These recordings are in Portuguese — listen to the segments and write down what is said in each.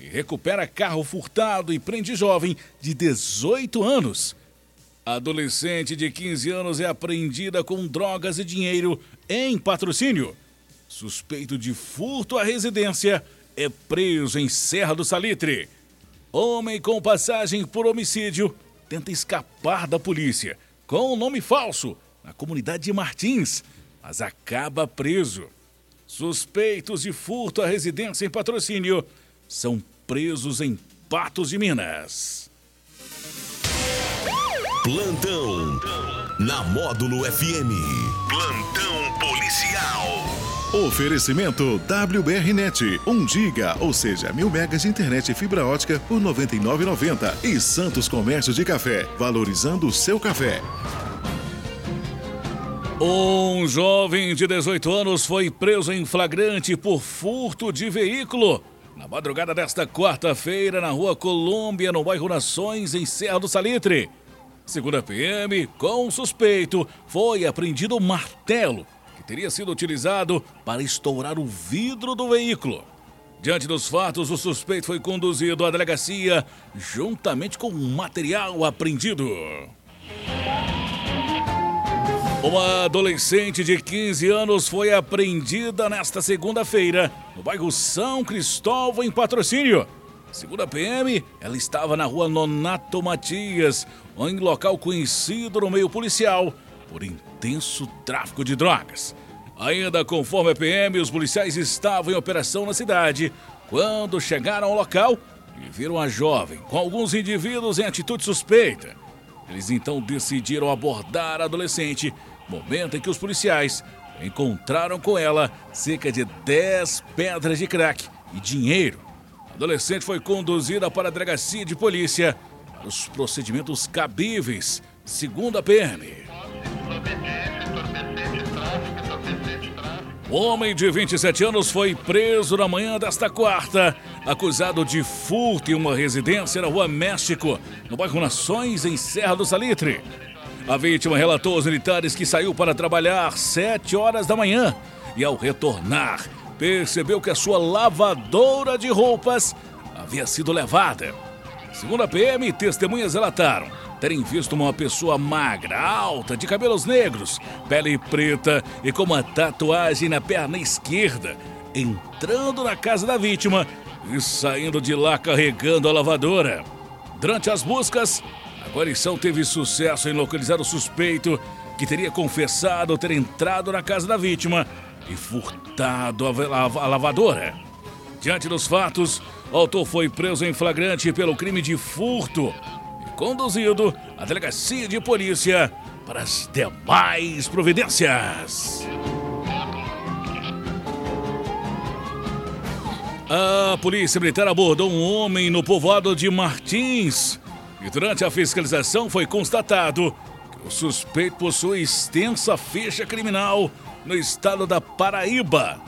e recupera carro furtado e prende jovem de 18 anos. Adolescente de 15 anos é apreendida com drogas e dinheiro em patrocínio. Suspeito de furto à residência é preso em Serra do Salitre. Homem com passagem por homicídio tenta escapar da polícia com um nome falso na comunidade de Martins, mas acaba preso. Suspeitos de furto à residência em patrocínio são presos em Patos de Minas. Plantão na Módulo FM. Plantão policial. Oferecimento WBRnet, 1 giga, ou seja, mil megas de internet e fibra ótica por R$ 99,90. E Santos Comércio de Café, valorizando o seu café. Um jovem de 18 anos foi preso em flagrante por furto de veículo. Na madrugada desta quarta-feira, na rua Colômbia, no bairro Nações, em Serra do Salitre. Segundo a PM, com o suspeito, foi apreendido um martelo que teria sido utilizado para estourar o vidro do veículo. Diante dos fatos, o suspeito foi conduzido à delegacia juntamente com o material apreendido. Uma adolescente de 15 anos foi apreendida nesta segunda-feira no bairro São Cristóvão, em patrocínio. Segundo a PM, ela estava na rua Nonato Matias, em local conhecido no meio policial por intenso tráfico de drogas. Ainda conforme a PM, os policiais estavam em operação na cidade quando chegaram ao local e viram a jovem com alguns indivíduos em atitude suspeita. Eles então decidiram abordar a adolescente, momento em que os policiais encontraram com ela cerca de 10 pedras de crack e dinheiro. A adolescente foi conduzida para a delegacia de polícia para os procedimentos cabíveis, segundo a PM. O homem de 27 anos foi preso na manhã desta quarta, acusado de furto em uma residência na Rua México, no bairro Nações, em Serra do Salitre. A vítima relatou aos militares que saiu para trabalhar às 7 horas da manhã e, ao retornar, percebeu que a sua lavadora de roupas havia sido levada. Segundo a PM, testemunhas relataram terem visto uma pessoa magra, alta, de cabelos negros, pele preta e com uma tatuagem na perna esquerda, entrando na casa da vítima e saindo de lá carregando a lavadora. Durante as buscas, a guarnição teve sucesso em localizar o suspeito que teria confessado ter entrado na casa da vítima e furtado a lavadora. Diante dos fatos, o autor foi preso em flagrante pelo crime de furto conduzido à delegacia de polícia para as demais providências. A polícia militar abordou um homem no povoado de Martins e durante a fiscalização foi constatado que o suspeito possui extensa ficha criminal no estado da Paraíba.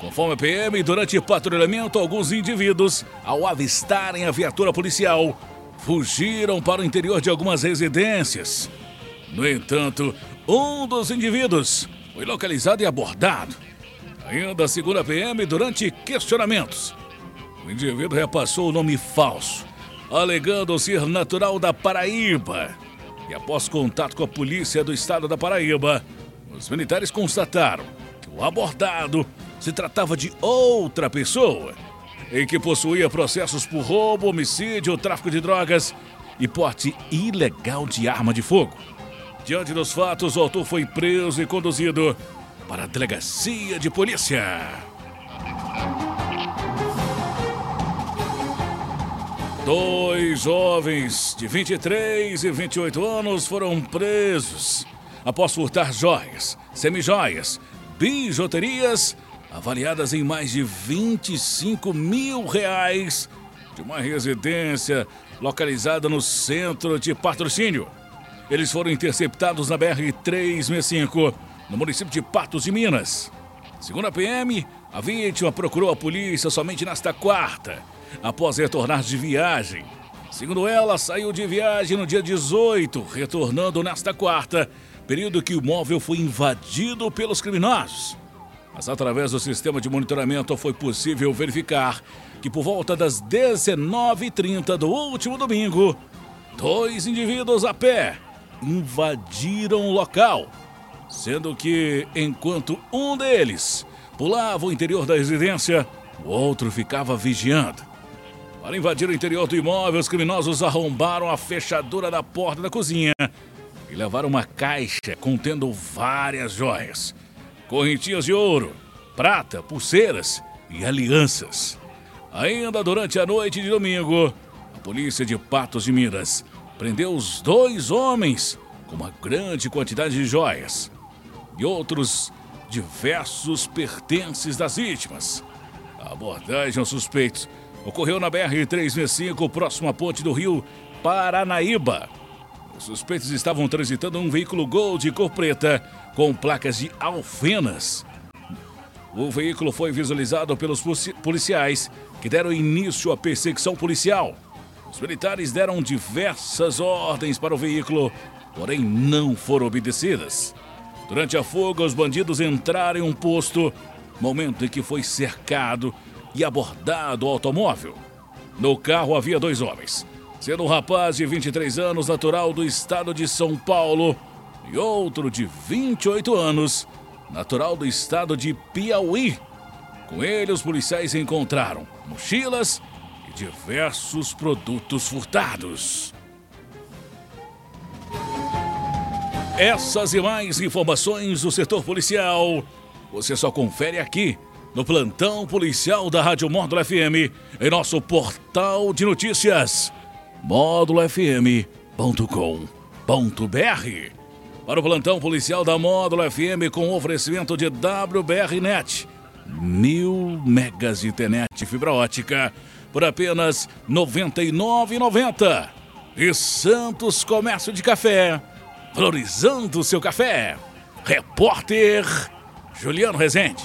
Conforme a PM, durante patrulhamento, alguns indivíduos, ao avistarem a viatura policial, fugiram para o interior de algumas residências. No entanto, um dos indivíduos foi localizado e abordado. Ainda segundo a PM, durante questionamentos, o indivíduo repassou o nome falso, alegando ser natural da Paraíba. E após contato com a polícia do estado da Paraíba, os militares constataram que o abordado se tratava de outra pessoa em que possuía processos por roubo, homicídio, tráfico de drogas e porte ilegal de arma de fogo. Diante dos fatos, o autor foi preso e conduzido para a delegacia de polícia. Dois jovens de 23 e 28 anos foram presos após furtar joias, semijoias, bijuterias avaliadas em mais de 25 mil reais de uma residência localizada no centro de patrocínio. Eles foram interceptados na BR-365, no município de Patos de Minas. Segundo a PM, a vítima procurou a polícia somente nesta quarta, após retornar de viagem. Segundo ela, saiu de viagem no dia 18, retornando nesta quarta, período que o móvel foi invadido pelos criminosos. Mas através do sistema de monitoramento foi possível verificar que por volta das 19h30 do último domingo, dois indivíduos a pé invadiram o local, sendo que enquanto um deles pulava o interior da residência, o outro ficava vigiando. Para invadir o interior do imóvel, os criminosos arrombaram a fechadura da porta da cozinha e levaram uma caixa contendo várias joias, correntinhas de ouro, prata, pulseiras e alianças. Ainda durante a noite de domingo, a polícia de Patos de Minas prendeu os dois homens com uma grande quantidade de joias e outros diversos pertences das vítimas. A abordagem aos suspeitos ocorreu na BR-365, próximo à ponte do rio Paranaíba. Os suspeitos estavam transitando um veículo Gol de cor preta com placas de alfenas. O veículo foi visualizado pelos policiais que deram início à perseguição policial. Os militares deram diversas ordens para o veículo, porém não foram obedecidas. Durante a fuga, os bandidos entraram em um posto, momento em que foi cercado e abordado o automóvel. No carro havia dois homens, sendo um rapaz de 23 anos, natural do estado de São Paulo, e outro de 28 anos, natural do estado de Piauí. Com ele, os policiais encontraram mochilas diversos produtos furtados. Essas e mais informações do setor policial você só confere aqui no plantão policial da Rádio Módulo FM em nosso portal de notícias módulofm.com.br. Para o plantão policial da Módulo FM com oferecimento de WBRnet, mil megas de internet fibra ótica por apenas R$ 99,90. E Santos Comércio de Café, valorizando o seu café. Repórter Juliano Rezende.